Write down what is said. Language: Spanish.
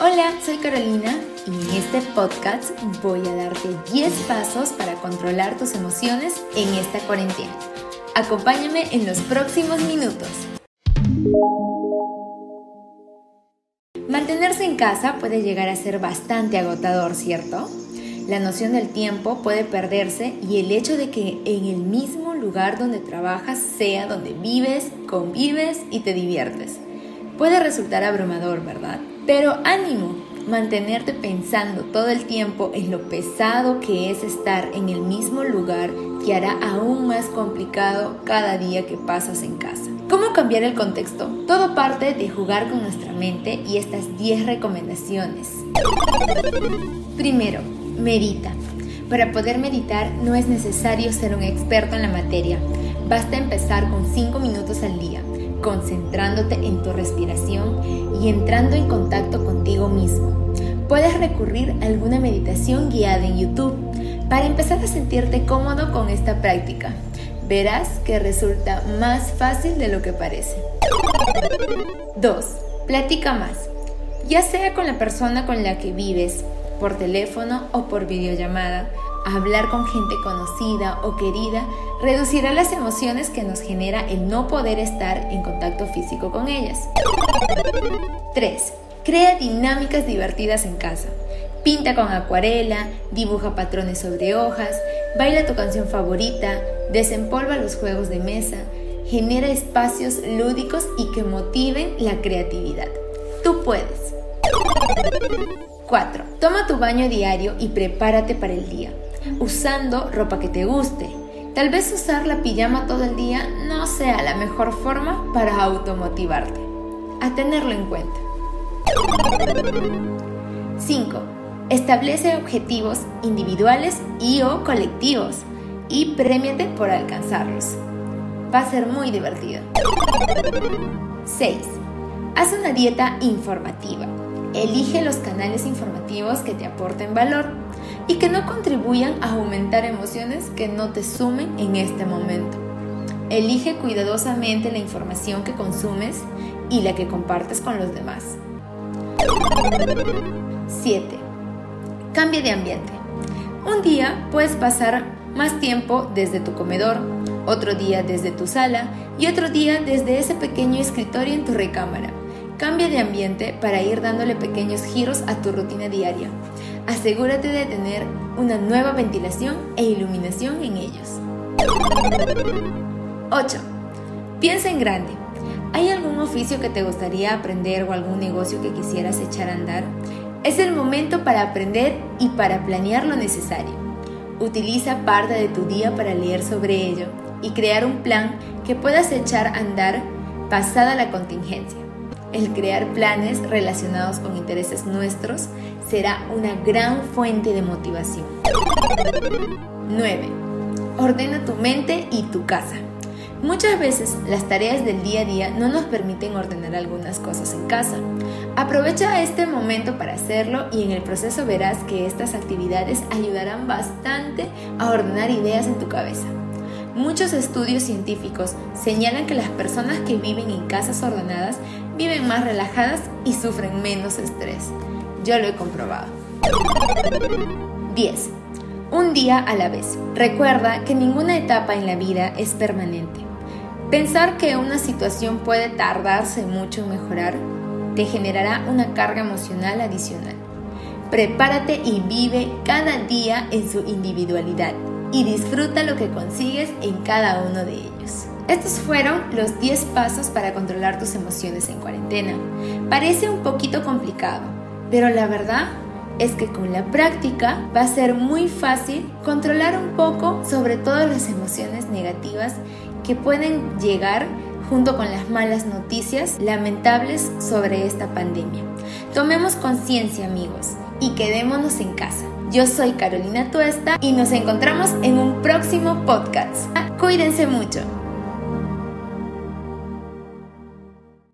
Hola, soy Carolina y en este podcast voy a darte 10 pasos para controlar tus emociones en esta cuarentena. Acompáñame en los próximos minutos. Mantenerse en casa puede llegar a ser bastante agotador, ¿cierto? La noción del tiempo puede perderse y el hecho de que en el mismo lugar donde trabajas sea donde vives, convives y te diviertes. Puede resultar abrumador, ¿verdad? Pero ánimo, mantenerte pensando todo el tiempo en lo pesado que es estar en el mismo lugar te hará aún más complicado cada día que pasas en casa. ¿Cómo cambiar el contexto? Todo parte de jugar con nuestra mente y estas 10 recomendaciones. Primero, medita. Para poder meditar no es necesario ser un experto en la materia. Basta empezar con 5 minutos al día concentrándote en tu respiración y entrando en contacto contigo mismo. Puedes recurrir a alguna meditación guiada en YouTube para empezar a sentirte cómodo con esta práctica. Verás que resulta más fácil de lo que parece. 2. Platica más. Ya sea con la persona con la que vives, por teléfono o por videollamada, hablar con gente conocida o querida reducirá las emociones que nos genera el no poder estar en contacto físico con ellas. 3. Crea dinámicas divertidas en casa. Pinta con acuarela, dibuja patrones sobre hojas, baila tu canción favorita, desempolva los juegos de mesa, genera espacios lúdicos y que motiven la creatividad. Tú puedes. 4. Toma tu baño diario y prepárate para el día usando ropa que te guste. Tal vez usar la pijama todo el día no sea la mejor forma para automotivarte. A tenerlo en cuenta. 5. Establece objetivos individuales y o colectivos y premiate por alcanzarlos. Va a ser muy divertido. 6. Haz una dieta informativa. Elige los canales informativos que te aporten valor y que no contribuyan a aumentar emociones que no te sumen en este momento. Elige cuidadosamente la información que consumes y la que compartes con los demás. 7. Cambia de ambiente. Un día puedes pasar más tiempo desde tu comedor, otro día desde tu sala y otro día desde ese pequeño escritorio en tu recámara. Cambia de ambiente para ir dándole pequeños giros a tu rutina diaria asegúrate de tener una nueva ventilación e iluminación en ellos. 8. Piensa en grande. ¿Hay algún oficio que te gustaría aprender o algún negocio que quisieras echar a andar? Es el momento para aprender y para planear lo necesario. Utiliza parte de tu día para leer sobre ello y crear un plan que puedas echar a andar pasada la contingencia. El crear planes relacionados con intereses nuestros será una gran fuente de motivación. 9. Ordena tu mente y tu casa. Muchas veces las tareas del día a día no nos permiten ordenar algunas cosas en casa. Aprovecha este momento para hacerlo y en el proceso verás que estas actividades ayudarán bastante a ordenar ideas en tu cabeza. Muchos estudios científicos señalan que las personas que viven en casas ordenadas viven más relajadas y sufren menos estrés. Yo lo he comprobado. 10. Un día a la vez. Recuerda que ninguna etapa en la vida es permanente. Pensar que una situación puede tardarse mucho en mejorar te generará una carga emocional adicional. Prepárate y vive cada día en su individualidad y disfruta lo que consigues en cada uno de ellos. Estos fueron los 10 pasos para controlar tus emociones en cuarentena. Parece un poquito complicado, pero la verdad es que con la práctica va a ser muy fácil controlar un poco sobre todas las emociones negativas que pueden llegar junto con las malas noticias lamentables sobre esta pandemia. Tomemos conciencia amigos y quedémonos en casa. Yo soy Carolina Tuesta y nos encontramos en un próximo podcast. Cuídense mucho.